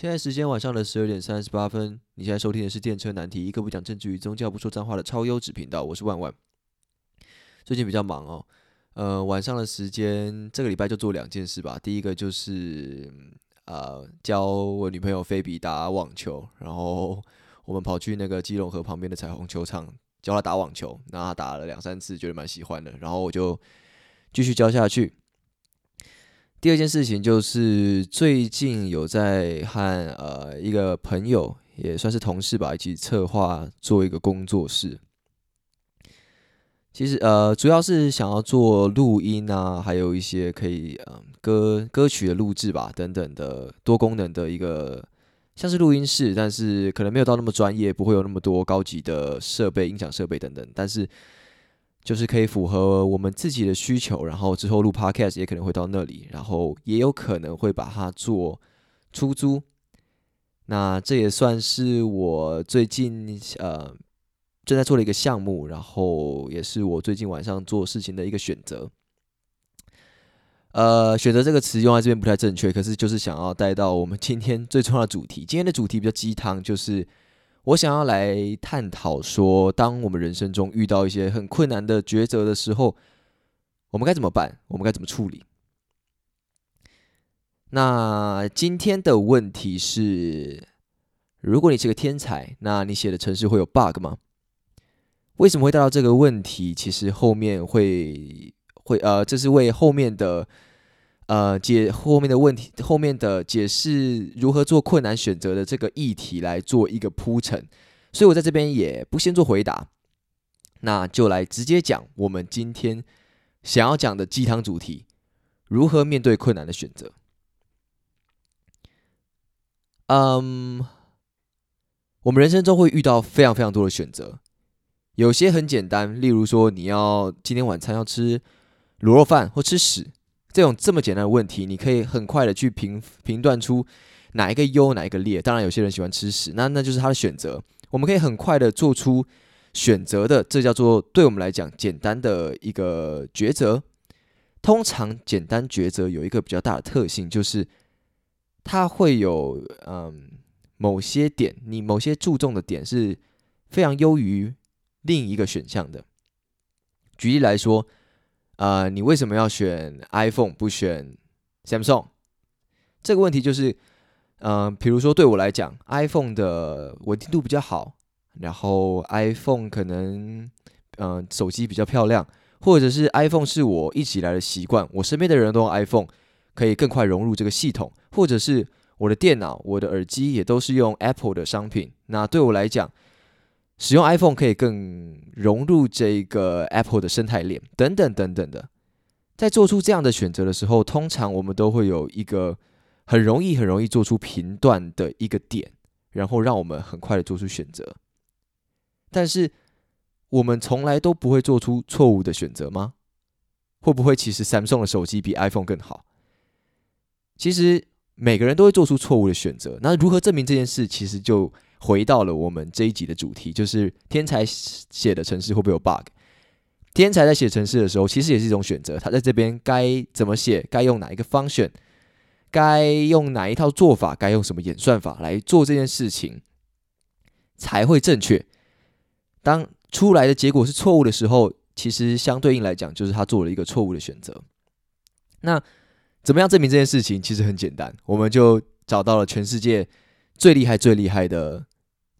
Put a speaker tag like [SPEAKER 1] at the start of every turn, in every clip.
[SPEAKER 1] 现在时间晚上的十二点三十八分，你现在收听的是电车难题，一个不讲政治与宗教、不说脏话的超优质频道。我是万万。最近比较忙哦，呃，晚上的时间这个礼拜就做两件事吧。第一个就是呃教我女朋友菲比打网球，然后我们跑去那个基隆河旁边的彩虹球场教她打网球，那她打了两三次，觉得蛮喜欢的，然后我就继续教下去。第二件事情就是最近有在和呃一个朋友，也算是同事吧，一起策划做一个工作室。其实呃主要是想要做录音啊，还有一些可以嗯歌歌曲的录制吧等等的多功能的一个像是录音室，但是可能没有到那么专业，不会有那么多高级的设备、音响设备等等，但是。就是可以符合我们自己的需求，然后之后录 podcast 也可能会到那里，然后也有可能会把它做出租。那这也算是我最近呃正在做的一个项目，然后也是我最近晚上做事情的一个选择。呃，选择这个词用在这边不太正确，可是就是想要带到我们今天最重要的主题。今天的主题比较鸡汤，就是。我想要来探讨说，当我们人生中遇到一些很困难的抉择的时候，我们该怎么办？我们该怎么处理？那今天的问题是：如果你是个天才，那你写的程式会有 bug 吗？为什么会带到这个问题？其实后面会会呃，这是为后面的。呃，解后面的问题，后面的解释如何做困难选择的这个议题来做一个铺陈，所以我在这边也不先做回答，那就来直接讲我们今天想要讲的鸡汤主题：如何面对困难的选择。嗯，我们人生中会遇到非常非常多的选择，有些很简单，例如说你要今天晚餐要吃卤肉饭或吃屎。这种这么简单的问题，你可以很快的去评评断出哪一个优，哪一个劣。当然，有些人喜欢吃屎，那那就是他的选择。我们可以很快的做出选择的，这叫做对我们来讲简单的一个抉择。通常简单抉择有一个比较大的特性，就是它会有嗯某些点，你某些注重的点是非常优于另一个选项的。举例来说。呃，你为什么要选 iPhone 不选 Samsung？这个问题就是，嗯，比如说对我来讲，iPhone 的稳定度比较好，然后 iPhone 可能，嗯，手机比较漂亮，或者是 iPhone 是我一直以来的习惯，我身边的人都用 iPhone，可以更快融入这个系统，或者是我的电脑、我的耳机也都是用 Apple 的商品，那对我来讲。使用 iPhone 可以更融入这个 Apple 的生态链，等等等等的。在做出这样的选择的时候，通常我们都会有一个很容易、很容易做出评断的一个点，然后让我们很快的做出选择。但是，我们从来都不会做出错误的选择吗？会不会其实 Samsung 的手机比 iPhone 更好？其实每个人都会做出错误的选择。那如何证明这件事？其实就。回到了我们这一集的主题，就是天才写的城市会不会有 bug？天才在写城市的时候，其实也是一种选择。他在这边该怎么写，该用哪一个方选，该用哪一套做法，该用什么演算法来做这件事情才会正确。当出来的结果是错误的时候，其实相对应来讲，就是他做了一个错误的选择。那怎么样证明这件事情？其实很简单，我们就找到了全世界最厉害、最厉害的。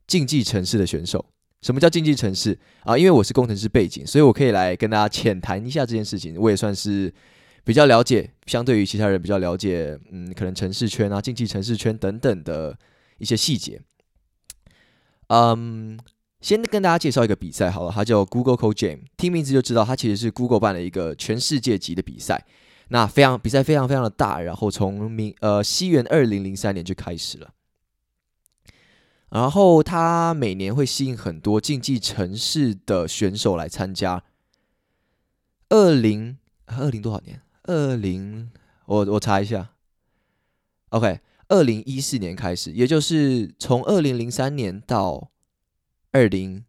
[SPEAKER 1] 竞技城市的选手，什么叫竞技城市啊？因为我是工程师背景，所以我可以来跟大家浅谈一下这件事情。我也算是比较了解，相对于其他人比较了解，嗯，可能城市圈啊、竞技城市圈等等的一些细节。嗯，先跟大家介绍一个比赛好了，它叫 Google Code Jam，听名字就知道它其实是 Google 办的一个全世界级的比赛。那非常比赛非常非常的大，然后从明呃西元二零零三年就开始了。然后他每年会吸引很多竞技城市的选手来参加。二零二零多少年？二零我我查一下。OK，二零一四年开始，也就是从二零零三年到二零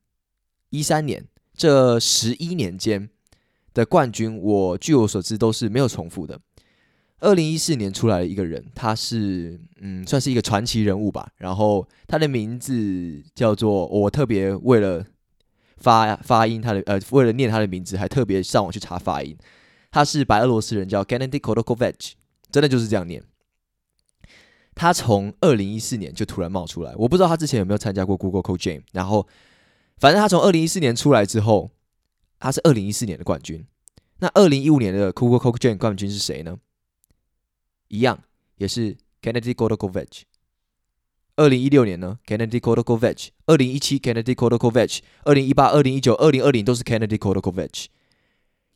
[SPEAKER 1] 一三年这十一年间的冠军，我据我所知都是没有重复的。二零一四年出来的一个人，他是嗯，算是一个传奇人物吧。然后他的名字叫做我特别为了发发音他的呃，为了念他的名字，还特别上网去查发音。他是白俄罗斯人，叫 Gennady Kodokovich，真的就是这样念。他从二零一四年就突然冒出来，我不知道他之前有没有参加过 Google Code Jam。然后，反正他从二零一四年出来之后，他是二零一四年的冠军。那二零一五年的 Google Code Jam 冠军是谁呢？一样也是 Kennedy Kodokovich。二零一六年呢，Kennedy Kodokovich。二零一七 Kennedy Kodokovich。二零一八、二零一九、二零二零都是 Kennedy Kodokovich。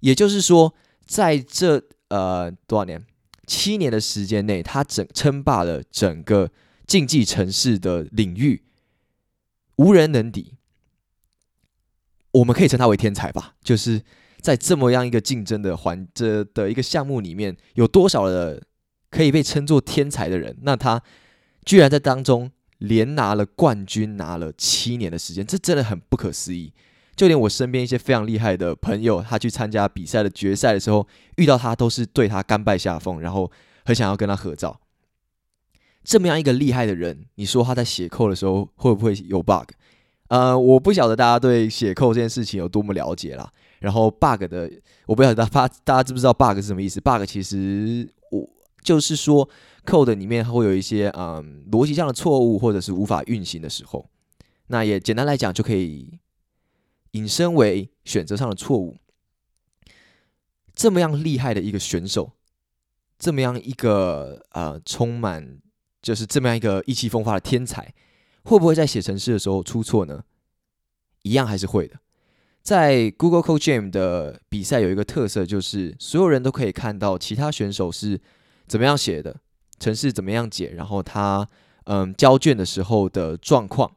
[SPEAKER 1] 也就是说，在这呃多少年？七年的时间内，他整称霸了整个竞技城市的领域，无人能敌。我们可以称他为天才吧？就是在这么样一个竞争的环这的一个项目里面，有多少的可以被称作天才的人？那他居然在当中连拿了冠军，拿了七年的时间，这真的很不可思议。就连我身边一些非常厉害的朋友，他去参加比赛的决赛的时候，遇到他都是对他甘拜下风，然后很想要跟他合照。这么样一个厉害的人，你说他在写扣的时候会不会有 bug？呃，我不晓得大家对写扣这件事情有多么了解啦。然后 bug 的，我不晓得大家大家知不知道 bug 是什么意思？bug 其实我就是说，code 里面会有一些嗯逻辑上的错误，或者是无法运行的时候。那也简单来讲就可以。引申为选择上的错误，这么样厉害的一个选手，这么样一个呃充满就是这么样一个意气风发的天才，会不会在写程式的时候出错呢？一样还是会的。在 Google Code Jam 的比赛有一个特色，就是所有人都可以看到其他选手是怎么样写的，城市怎么样解，然后他嗯交卷的时候的状况。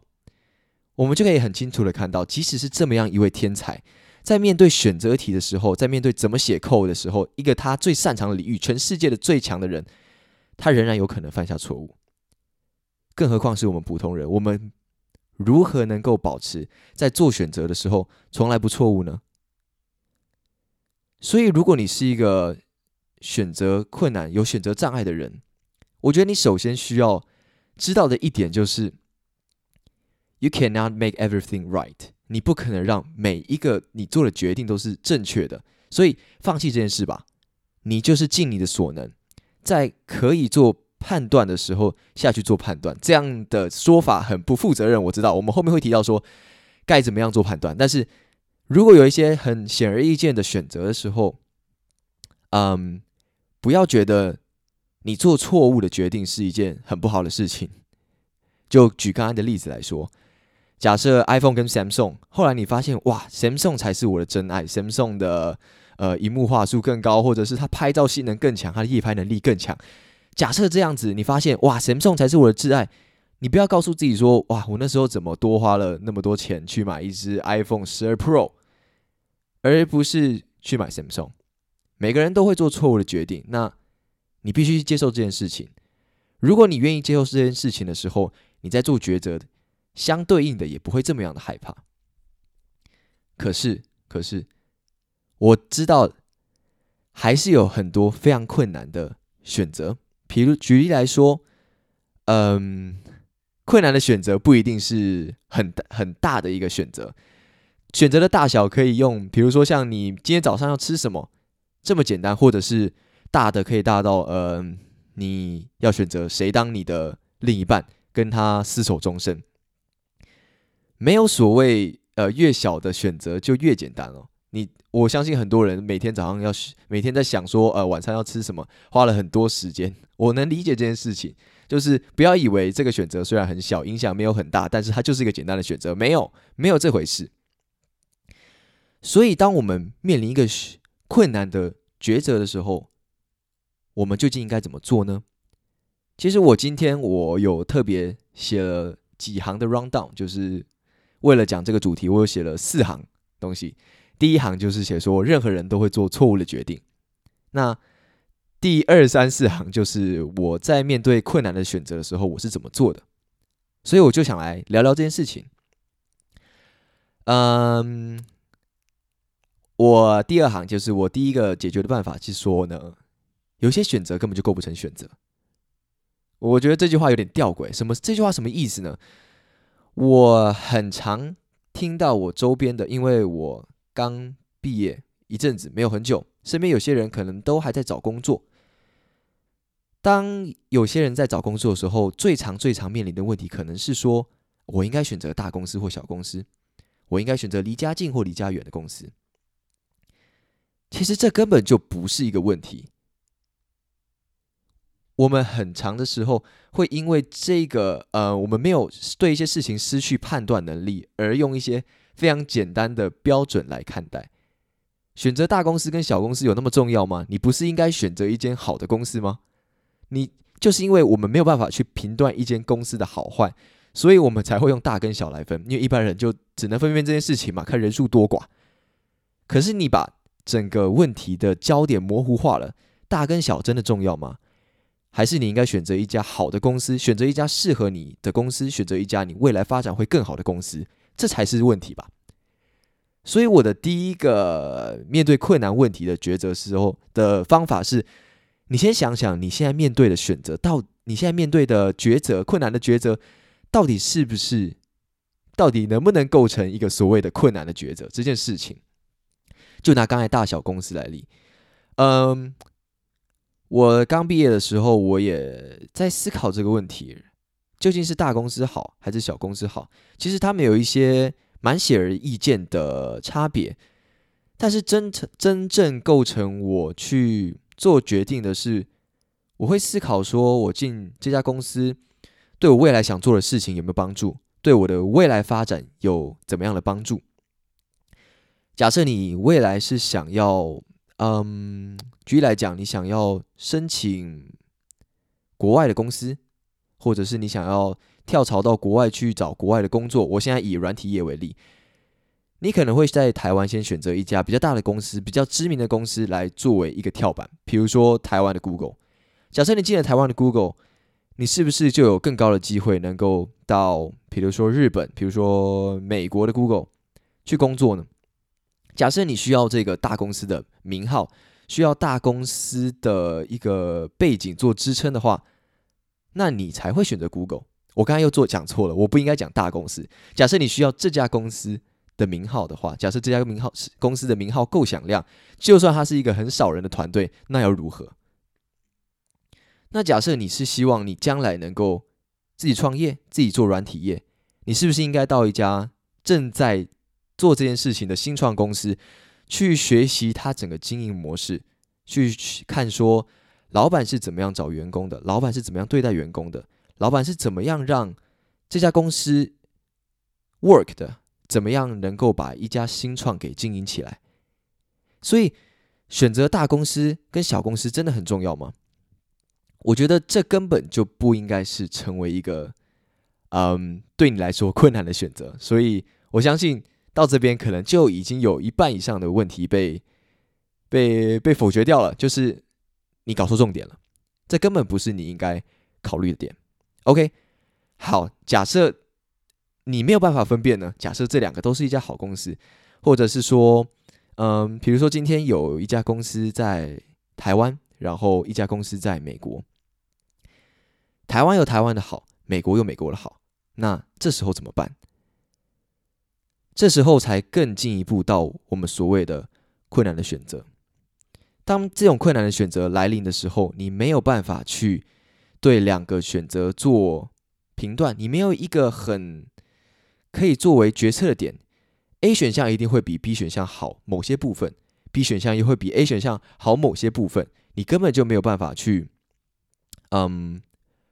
[SPEAKER 1] 我们就可以很清楚的看到，即使是这么样一位天才，在面对选择题的时候，在面对怎么写扣的时候，一个他最擅长的领域，全世界的最强的人，他仍然有可能犯下错误。更何况是我们普通人，我们如何能够保持在做选择的时候从来不错误呢？所以，如果你是一个选择困难、有选择障碍的人，我觉得你首先需要知道的一点就是。You cannot make everything right。你不可能让每一个你做的决定都是正确的，所以放弃这件事吧。你就是尽你的所能，在可以做判断的时候下去做判断。这样的说法很不负责任，我知道。我们后面会提到说该怎么样做判断，但是如果有一些很显而易见的选择的时候，嗯，不要觉得你做错误的决定是一件很不好的事情。就举刚刚的例子来说。假设 iPhone 跟 Samsung，后来你发现哇，Samsung 才是我的真爱，Samsung 的呃，荧幕画素更高，或者是它拍照性能更强，它的夜拍能力更强。假设这样子，你发现哇，Samsung 才是我的挚爱，你不要告诉自己说哇，我那时候怎么多花了那么多钱去买一只 iPhone 十二 Pro，而不是去买 Samsung。每个人都会做错误的决定，那你必须接受这件事情。如果你愿意接受这件事情的时候，你在做抉择。相对应的也不会这么样的害怕。可是，可是我知道还是有很多非常困难的选择。比如举例来说，嗯，困难的选择不一定是很很大的一个选择。选择的大小可以用，比如说像你今天早上要吃什么这么简单，或者是大的可以大到，嗯，你要选择谁当你的另一半，跟他厮守终身。没有所谓，呃，越小的选择就越简单哦。你我相信很多人每天早上要每天在想说，呃，晚餐要吃什么，花了很多时间。我能理解这件事情，就是不要以为这个选择虽然很小，影响没有很大，但是它就是一个简单的选择，没有没有这回事。所以，当我们面临一个困难的抉择的时候，我们究竟应该怎么做呢？其实我今天我有特别写了几行的 rundown，就是。为了讲这个主题，我有写了四行东西。第一行就是写说，任何人都会做错误的决定。那第二三四行就是我在面对困难的选择的时候，我是怎么做的。所以我就想来聊聊这件事情。嗯，我第二行就是我第一个解决的办法是说呢，有些选择根本就构不成选择。我觉得这句话有点吊诡。什么？这句话什么意思呢？我很常听到我周边的，因为我刚毕业一阵子，没有很久，身边有些人可能都还在找工作。当有些人在找工作的时候，最常、最常面临的问题，可能是说我应该选择大公司或小公司，我应该选择离家近或离家远的公司。其实这根本就不是一个问题。我们很长的时候会因为这个，呃，我们没有对一些事情失去判断能力，而用一些非常简单的标准来看待。选择大公司跟小公司有那么重要吗？你不是应该选择一间好的公司吗？你就是因为我们没有办法去评断一间公司的好坏，所以我们才会用大跟小来分。因为一般人就只能分辨这件事情嘛，看人数多寡。可是你把整个问题的焦点模糊化了，大跟小真的重要吗？还是你应该选择一家好的公司，选择一家适合你的公司，选择一家你未来发展会更好的公司，这才是问题吧。所以我的第一个面对困难问题的抉择时候的方法是，你先想想你现在面对的选择，到你现在面对的抉择困难的抉择，到底是不是，到底能不能构成一个所谓的困难的抉择这件事情？就拿刚才大小公司来例，嗯。我刚毕业的时候，我也在思考这个问题：究竟是大公司好还是小公司好？其实他们有一些蛮显而易见的差别，但是真真正构成我去做决定的是，我会思考说，我进这家公司对我未来想做的事情有没有帮助，对我的未来发展有怎么样的帮助？假设你未来是想要。嗯，举例来讲，你想要申请国外的公司，或者是你想要跳槽到国外去找国外的工作。我现在以软体业为例，你可能会在台湾先选择一家比较大的公司、比较知名的公司来作为一个跳板，比如说台湾的 Google。假设你进了台湾的 Google，你是不是就有更高的机会能够到，比如说日本、比如说美国的 Google 去工作呢？假设你需要这个大公司的名号，需要大公司的一个背景做支撑的话，那你才会选择 Google。我刚才又做讲错了，我不应该讲大公司。假设你需要这家公司的名号的话，假设这家名号是公司的名号够响亮，就算它是一个很少人的团队，那又如何？那假设你是希望你将来能够自己创业，自己做软体业，你是不是应该到一家正在做这件事情的新创公司，去学习他整个经营模式，去看说老板是怎么样找员工的，老板是怎么样对待员工的，老板是怎么样让这家公司 work 的，怎么样能够把一家新创给经营起来。所以选择大公司跟小公司真的很重要吗？我觉得这根本就不应该是成为一个嗯对你来说困难的选择。所以我相信。到这边可能就已经有一半以上的问题被被被否决掉了，就是你搞错重点了，这根本不是你应该考虑的点。OK，好，假设你没有办法分辨呢？假设这两个都是一家好公司，或者是说，嗯，比如说今天有一家公司在台湾，然后一家公司在美国，台湾有台湾的好，美国有美国的好，那这时候怎么办？这时候才更进一步到我们所谓的困难的选择。当这种困难的选择来临的时候，你没有办法去对两个选择做评断，你没有一个很可以作为决策的点。A 选项一定会比 B 选项好某些部分，B 选项又会比 A 选项好某些部分，你根本就没有办法去，嗯，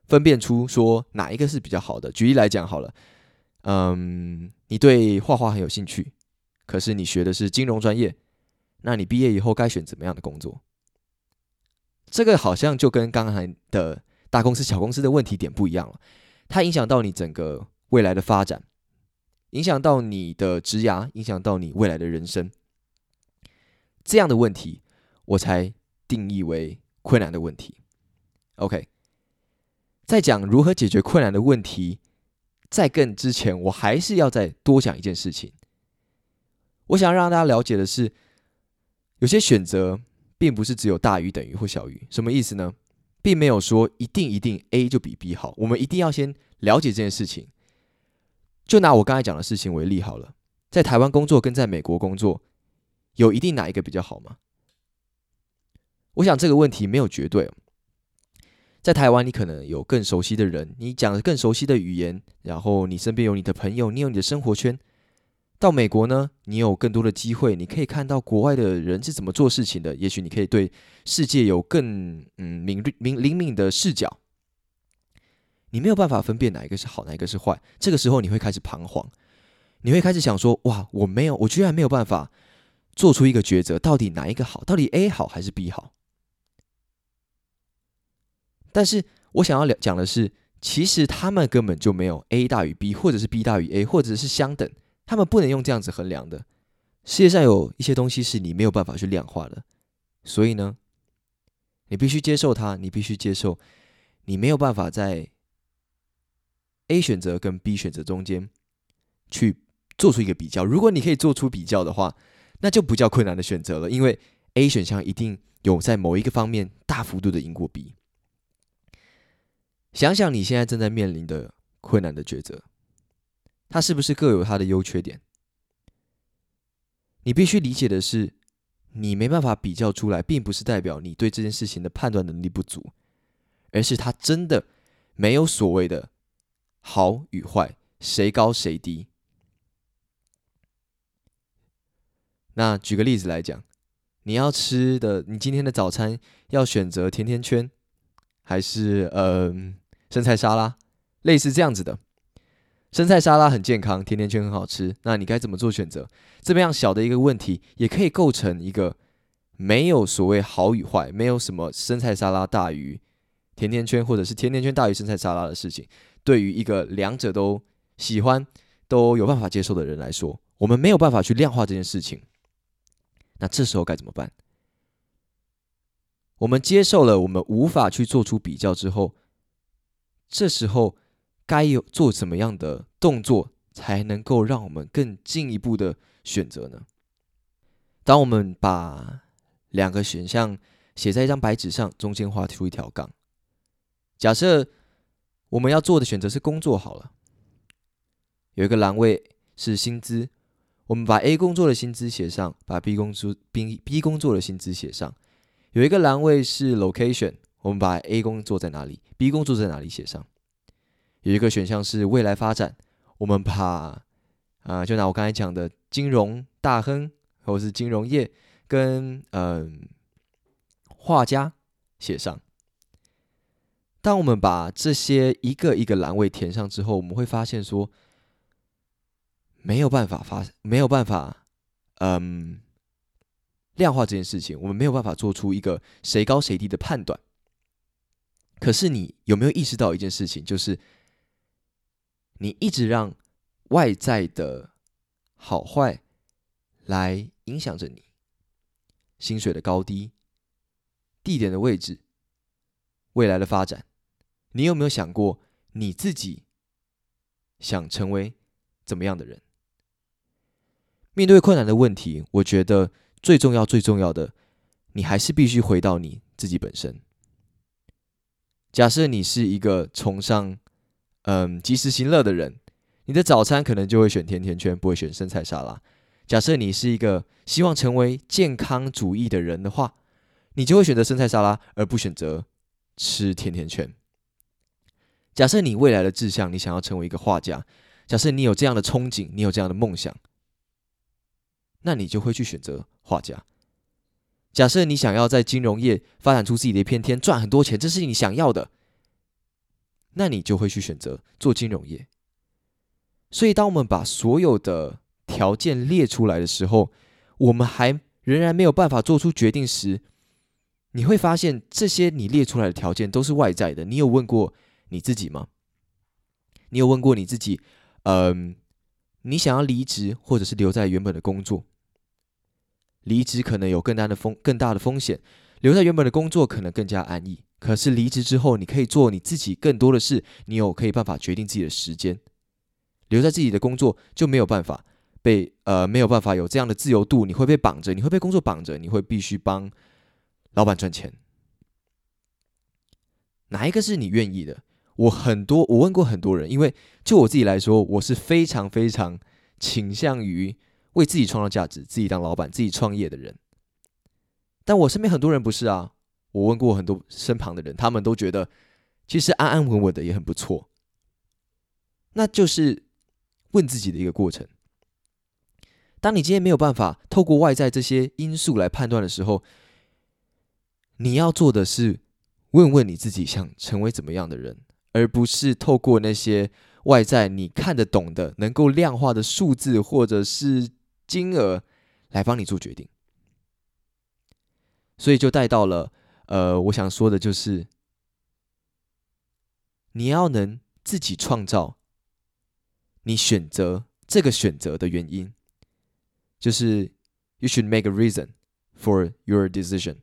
[SPEAKER 1] 分辨出说哪一个是比较好的。举例来讲好了。嗯，你对画画很有兴趣，可是你学的是金融专业，那你毕业以后该选怎么样的工作？这个好像就跟刚才的大公司、小公司的问题点不一样了，它影响到你整个未来的发展，影响到你的职涯，影响到你未来的人生。这样的问题，我才定义为困难的问题。OK，在讲如何解决困难的问题。在更之前，我还是要再多讲一件事情。我想让大家了解的是，有些选择并不是只有大于等于或小于。什么意思呢？并没有说一定一定 A 就比 B 好。我们一定要先了解这件事情。就拿我刚才讲的事情为例好了，在台湾工作跟在美国工作，有一定哪一个比较好吗？我想这个问题没有绝对。在台湾，你可能有更熟悉的人，你讲更熟悉的语言，然后你身边有你的朋友，你有你的生活圈。到美国呢，你有更多的机会，你可以看到国外的人是怎么做事情的。也许你可以对世界有更嗯敏锐、敏灵敏的视角。你没有办法分辨哪一个是好，哪一个是坏。这个时候，你会开始彷徨，你会开始想说：哇，我没有，我居然没有办法做出一个抉择，到底哪一个好？到底 A 好还是 B 好？但是我想要讲的是，其实他们根本就没有 A 大于 B，或者是 B 大于 A，或者是相等。他们不能用这样子衡量的。世界上有一些东西是你没有办法去量化的，所以呢，你必须接受它，你必须接受，你没有办法在 A 选择跟 B 选择中间去做出一个比较。如果你可以做出比较的话，那就不叫困难的选择了，因为 A 选项一定有在某一个方面大幅度的赢过 B。想想你现在正在面临的困难的抉择，它是不是各有它的优缺点？你必须理解的是，你没办法比较出来，并不是代表你对这件事情的判断能力不足，而是它真的没有所谓的好与坏，谁高谁低。那举个例子来讲，你要吃的，你今天的早餐要选择甜甜圈，还是嗯？生菜沙拉，类似这样子的，生菜沙拉很健康，甜甜圈很好吃。那你该怎么做选择？这么样小的一个问题，也可以构成一个没有所谓好与坏，没有什么生菜沙拉大于甜甜圈，或者是甜甜圈大于生菜沙拉的事情。对于一个两者都喜欢、都有办法接受的人来说，我们没有办法去量化这件事情。那这时候该怎么办？我们接受了我们无法去做出比较之后。这时候该有做什么样的动作，才能够让我们更进一步的选择呢？当我们把两个选项写在一张白纸上，中间画出一条杠。假设我们要做的选择是工作好了，有一个栏位是薪资，我们把 A 工作的薪资写上，把 B 工作 B B 工作的薪资写上。有一个栏位是 location。我们把 A 工作在哪里，B 工作在哪里写上。有一个选项是未来发展，我们把啊，就拿我刚才讲的金融大亨，或者是金融业跟嗯画家写上。当我们把这些一个一个栏位填上之后，我们会发现说没有办法发，没有办法嗯量化这件事情，我们没有办法做出一个谁高谁低的判断。可是你有没有意识到一件事情，就是你一直让外在的好坏来影响着你薪水的高低、地点的位置、未来的发展。你有没有想过你自己想成为怎么样的人？面对困难的问题，我觉得最重要、最重要的，你还是必须回到你自己本身。假设你是一个崇尚嗯及时行乐的人，你的早餐可能就会选甜甜圈，不会选生菜沙拉。假设你是一个希望成为健康主义的人的话，你就会选择生菜沙拉，而不选择吃甜甜圈。假设你未来的志向，你想要成为一个画家，假设你有这样的憧憬，你有这样的梦想，那你就会去选择画家。假设你想要在金融业发展出自己的一片天，赚很多钱，这是你想要的，那你就会去选择做金融业。所以，当我们把所有的条件列出来的时候，我们还仍然没有办法做出决定时，你会发现这些你列出来的条件都是外在的。你有问过你自己吗？你有问过你自己，嗯，你想要离职，或者是留在原本的工作？离职可能有更大的风更大的风险，留在原本的工作可能更加安逸。可是离职之后，你可以做你自己更多的事，你有可以办法决定自己的时间。留在自己的工作就没有办法被呃没有办法有这样的自由度，你会被绑着，你会被工作绑着，你会必须帮老板赚钱，哪一个是你愿意的？我很多，我问过很多人，因为就我自己来说，我是非常非常倾向于为自己创造价值、自己当老板、自己创业的人。但我身边很多人不是啊，我问过很多身旁的人，他们都觉得其实安安稳稳的也很不错。那就是问自己的一个过程。当你今天没有办法透过外在这些因素来判断的时候，你要做的是问问你自己想成为怎么样的人，而不是透过那些外在你看得懂的、能够量化的数字或者是金额来帮你做决定。所以就带到了，呃，我想说的就是，你要能自己创造你选择这个选择的原因，就是 you should make a reason for your decision。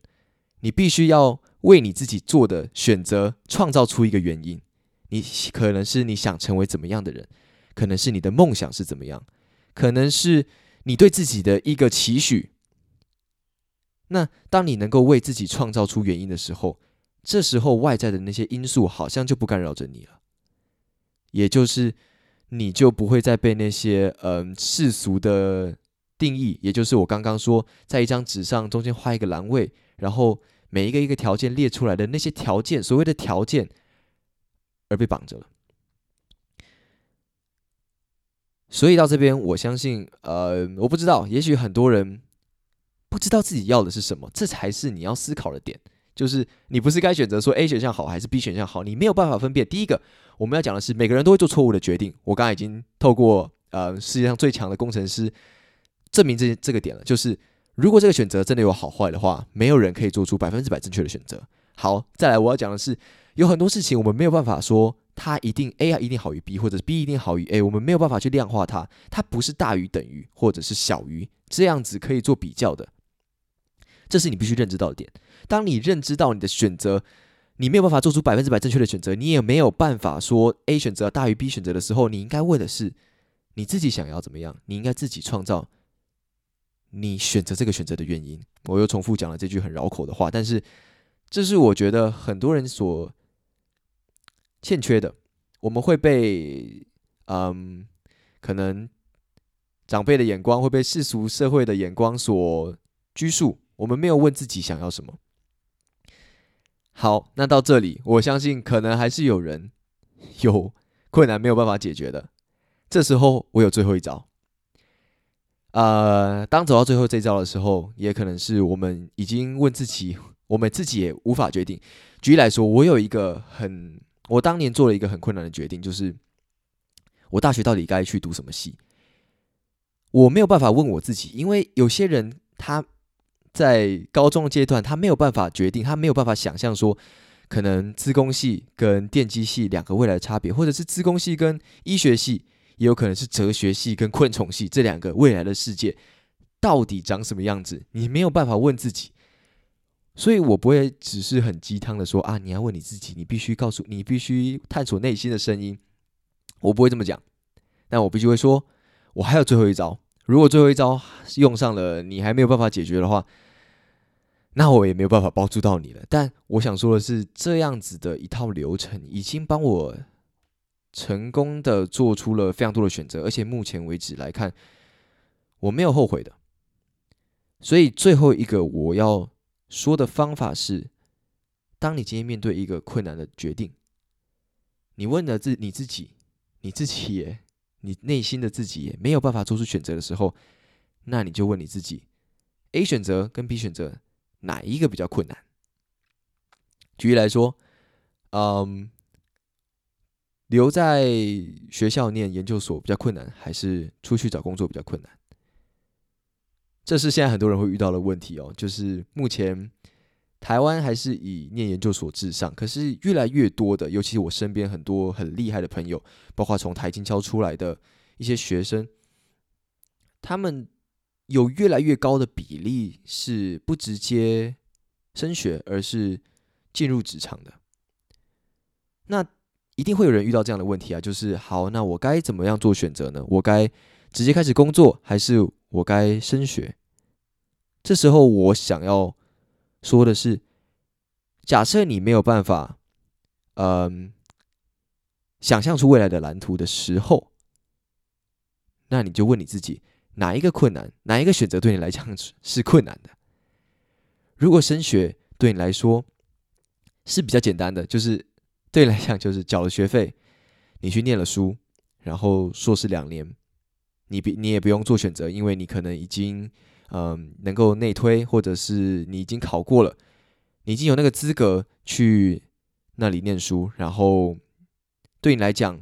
[SPEAKER 1] 你必须要为你自己做的选择创造出一个原因。你可能是你想成为怎么样的人，可能是你的梦想是怎么样，可能是你对自己的一个期许。那当你能够为自己创造出原因的时候，这时候外在的那些因素好像就不干扰着你了，也就是你就不会再被那些嗯世俗的定义，也就是我刚刚说在一张纸上中间画一个栏位，然后。每一个一个条件列出来的那些条件，所谓的条件，而被绑着了。所以到这边，我相信，呃，我不知道，也许很多人不知道自己要的是什么，这才是你要思考的点。就是你不是该选择说 A 选项好还是 B 选项好，你没有办法分辨。第一个，我们要讲的是，每个人都会做错误的决定。我刚才已经透过呃世界上最强的工程师证明这这个点了，就是。如果这个选择真的有好坏的话，没有人可以做出百分之百正确的选择。好，再来我要讲的是，有很多事情我们没有办法说它一定 A 啊一定好于 B，或者 B 一定好于 A，我们没有办法去量化它，它不是大于等于或者是小于这样子可以做比较的。这是你必须认知到的点。当你认知到你的选择，你没有办法做出百分之百正确的选择，你也没有办法说 A 选择大于 B 选择的时候，你应该问的是你自己想要怎么样，你应该自己创造。你选择这个选择的原因，我又重复讲了这句很绕口的话，但是这是我觉得很多人所欠缺的。我们会被嗯，可能长辈的眼光会被世俗社会的眼光所拘束，我们没有问自己想要什么。好，那到这里，我相信可能还是有人有困难没有办法解决的。这时候，我有最后一招。呃，当走到最后这招的时候，也可能是我们已经问自己，我们自己也无法决定。举例来说，我有一个很，我当年做了一个很困难的决定，就是我大学到底该去读什么系？我没有办法问我自己，因为有些人他在高中的阶段，他没有办法决定，他没有办法想象说，可能资工系跟电机系两个未来的差别，或者是资工系跟医学系。也有可能是哲学系跟昆虫系这两个未来的世界到底长什么样子？你没有办法问自己，所以我不会只是很鸡汤的说啊，你要问你自己，你必须告诉你必须探索内心的声音。我不会这么讲，但我必须会说，我还有最后一招。如果最后一招用上了，你还没有办法解决的话，那我也没有办法帮助到你了。但我想说的是，这样子的一套流程已经帮我。成功的做出了非常多的选择，而且目前为止来看，我没有后悔的。所以最后一个我要说的方法是：当你今天面对一个困难的决定，你问了自你自己，你自己也，你内心的自己也没有办法做出选择的时候，那你就问你自己：A 选择跟 B 选择哪一个比较困难？举例来说，嗯。留在学校念研究所比较困难，还是出去找工作比较困难？这是现在很多人会遇到的问题哦。就是目前台湾还是以念研究所至上，可是越来越多的，尤其我身边很多很厉害的朋友，包括从台金教出来的一些学生，他们有越来越高的比例是不直接升学，而是进入职场的。那一定会有人遇到这样的问题啊，就是好，那我该怎么样做选择呢？我该直接开始工作，还是我该升学？这时候我想要说的是，假设你没有办法，嗯，想象出未来的蓝图的时候，那你就问你自己，哪一个困难，哪一个选择对你来讲是困难的？如果升学对你来说是比较简单的，就是对你来讲就是缴了学费，你去念了书，然后硕士两年，你比你也不用做选择，因为你可能已经嗯能够内推，或者是你已经考过了，你已经有那个资格去那里念书，然后对你来讲，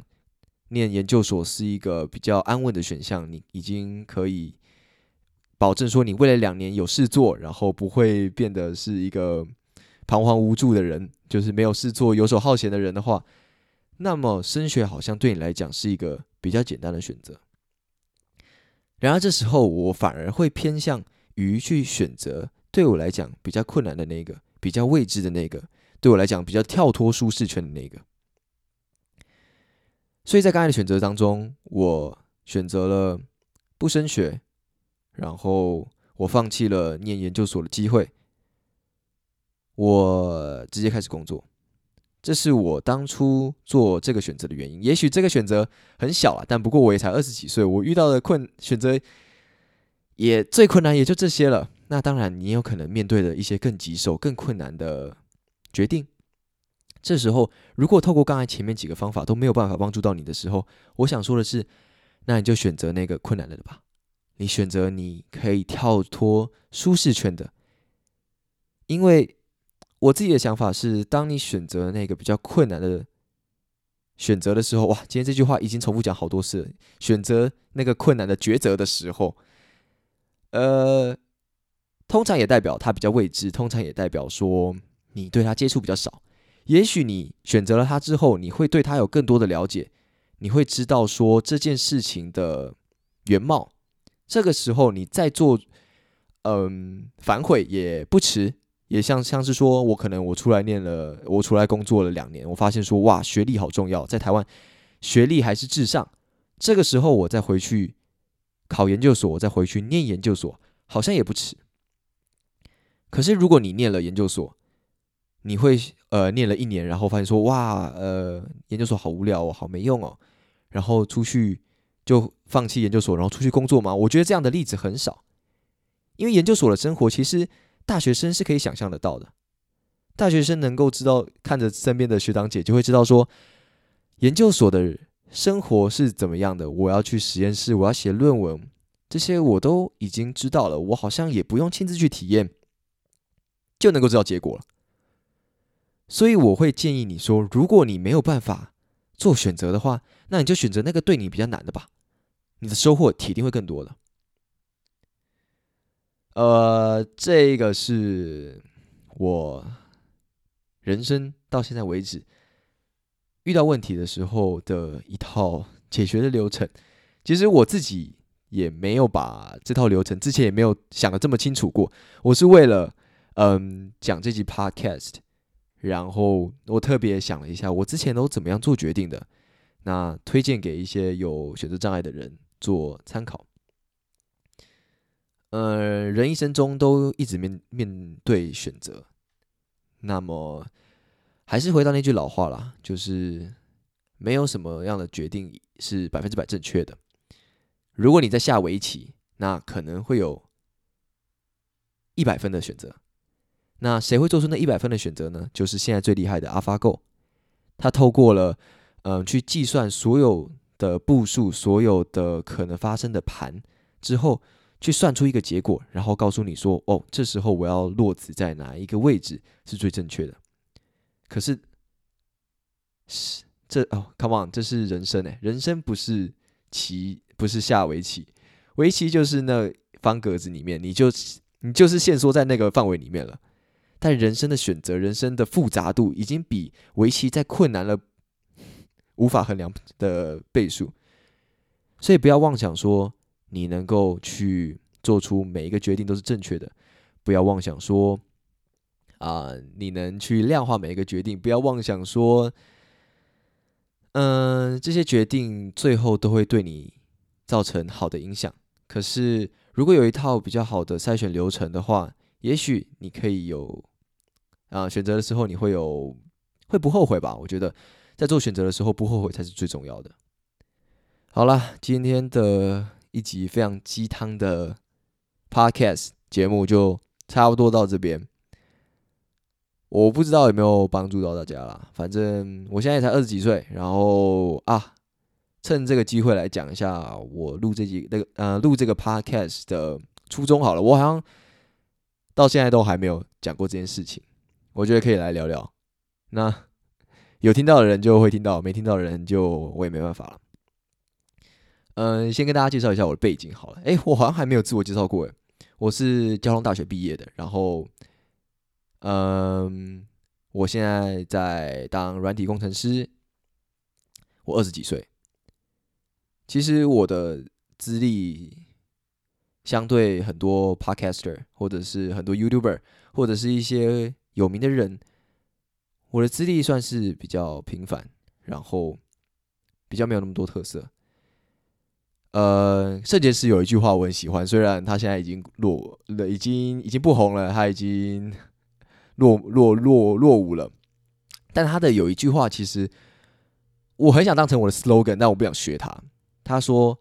[SPEAKER 1] 念研究所是一个比较安稳的选项，你已经可以。保证说你未来两年有事做，然后不会变得是一个彷徨无助的人，就是没有事做、游手好闲的人的话，那么升学好像对你来讲是一个比较简单的选择。然而这时候我反而会偏向于去选择对我来讲比较困难的那个、比较未知的那个、对我来讲比较跳脱舒适圈的那个。所以在刚才的选择当中，我选择了不升学。然后我放弃了念研究所的机会，我直接开始工作。这是我当初做这个选择的原因。也许这个选择很小啊，但不过我也才二十几岁，我遇到的困选择也最困难也就这些了。那当然，你有可能面对的一些更棘手、更困难的决定。这时候，如果透过刚才前面几个方法都没有办法帮助到你的时候，我想说的是，那你就选择那个困难的吧。你选择你可以跳脱舒适圈的，因为我自己的想法是，当你选择那个比较困难的选择的时候，哇，今天这句话已经重复讲好多次了。选择那个困难的抉择的时候，呃，通常也代表它比较未知，通常也代表说你对它接触比较少。也许你选择了它之后，你会对它有更多的了解，你会知道说这件事情的原貌。这个时候你再做，嗯，反悔也不迟。也像像是说，我可能我出来念了，我出来工作了两年，我发现说，哇，学历好重要，在台湾学历还是至上。这个时候我再回去考研究所，我再回去念研究所，好像也不迟。可是如果你念了研究所，你会呃念了一年，然后发现说，哇，呃，研究所好无聊哦，好没用哦，然后出去。就放弃研究所，然后出去工作吗？我觉得这样的例子很少，因为研究所的生活其实大学生是可以想象得到的。大学生能够知道，看着身边的学长姐，就会知道说，研究所的生活是怎么样的。我要去实验室，我要写论文，这些我都已经知道了。我好像也不用亲自去体验，就能够知道结果了。所以我会建议你说，如果你没有办法做选择的话，那你就选择那个对你比较难的吧。你的收获铁定会更多的。呃，这个是我人生到现在为止遇到问题的时候的一套解决的流程。其实我自己也没有把这套流程之前也没有想的这么清楚过。我是为了嗯讲这集 podcast，然后我特别想了一下，我之前都怎么样做决定的。那推荐给一些有选择障碍的人。做参考，呃，人一生中都一直面面对选择，那么还是回到那句老话啦，就是没有什么样的决定是百分之百正确的。如果你在下围棋，那可能会有一百分的选择，那谁会做出那一百分的选择呢？就是现在最厉害的 AlphaGo，他透过了嗯去计算所有。的步数，所有的可能发生的盘之后，去算出一个结果，然后告诉你说：“哦，这时候我要落子在哪一个位置是最正确的。”可是，是这哦，Come on，这是人生哎，人生不是棋，不是下围棋，围棋就是那方格子里面，你就你就是限缩在那个范围里面了。但人生的选择，人生的复杂度，已经比围棋再困难了。无法衡量的倍数，所以不要妄想说你能够去做出每一个决定都是正确的，不要妄想说啊你能去量化每一个决定，不要妄想说，嗯这些决定最后都会对你造成好的影响。可是如果有一套比较好的筛选流程的话，也许你可以有啊选择的时候，你会有会不后悔吧？我觉得在做选择的时候不后悔才是最重要的。好了，今天的一集非常鸡汤的 podcast 节目就差不多到这边。我不知道有没有帮助到大家啦，反正我现在才二十几岁，然后啊，趁这个机会来讲一下我录这集那个呃录这个 podcast 的初衷好了。我好像到现在都还没有讲过这件事情，我觉得可以来聊聊。那有听到的人就会听到，没听到的人就我也没办法了。嗯，先跟大家介绍一下我的背景好了。诶，我好像还没有自我介绍过诶，我是交通大学毕业的，然后。嗯，我现在在当软体工程师，我二十几岁。其实我的资历相对很多 podcaster 或者是很多 YouTuber 或者是一些有名的人，我的资历算是比较平凡，然后比较没有那么多特色。呃，圣洁石有一句话我很喜欢，虽然他现在已经落了，已经已经不红了，他已经。落落落落伍了，但他的有一句话，其实我很想当成我的 slogan，但我不想学他。他说：“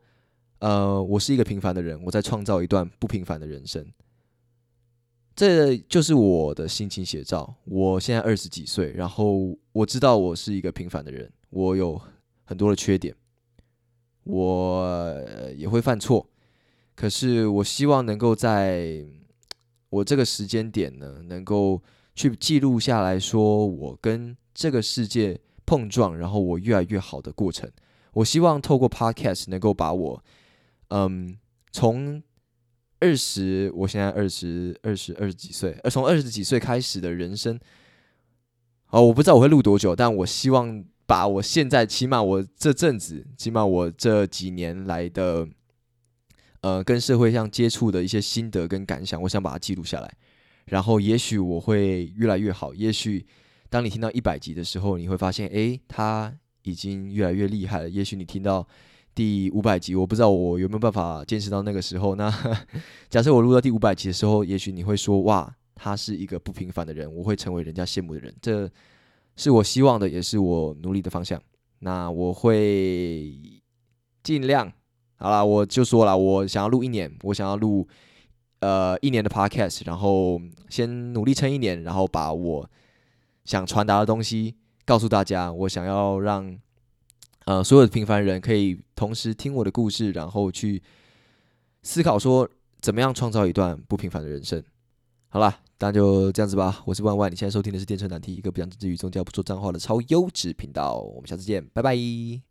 [SPEAKER 1] 呃，我是一个平凡的人，我在创造一段不平凡的人生。”这就是我的心情写照。我现在二十几岁，然后我知道我是一个平凡的人，我有很多的缺点，我也会犯错。可是我希望能够在我这个时间点呢，能够。去记录下来说，我跟这个世界碰撞，然后我越来越好的过程。我希望透过 Podcast 能够把我，嗯，从二十，我现在二十二十二十几岁，而从二十几岁开始的人生，哦，我不知道我会录多久，但我希望把我现在起码我这阵子，起码我这几年来的，呃，跟社会上接触的一些心得跟感想，我想把它记录下来。然后，也许我会越来越好。也许，当你听到一百集的时候，你会发现，诶，他已经越来越厉害了。也许你听到第五百集，我不知道我有没有办法坚持到那个时候。那 假设我录到第五百集的时候，也许你会说，哇，他是一个不平凡的人，我会成为人家羡慕的人。这是我希望的，也是我努力的方向。那我会尽量。好了，我就说了，我想要录一年，我想要录。呃，一年的 podcast，然后先努力撑一年，然后把我想传达的东西告诉大家。我想要让呃所有的平凡人可以同时听我的故事，然后去思考说怎么样创造一段不平凡的人生。好了，那就这样子吧。我是万万，你现在收听的是电车难题，一个不讲政治与宗教、不说脏话的超优质频道。我们下次见，拜拜。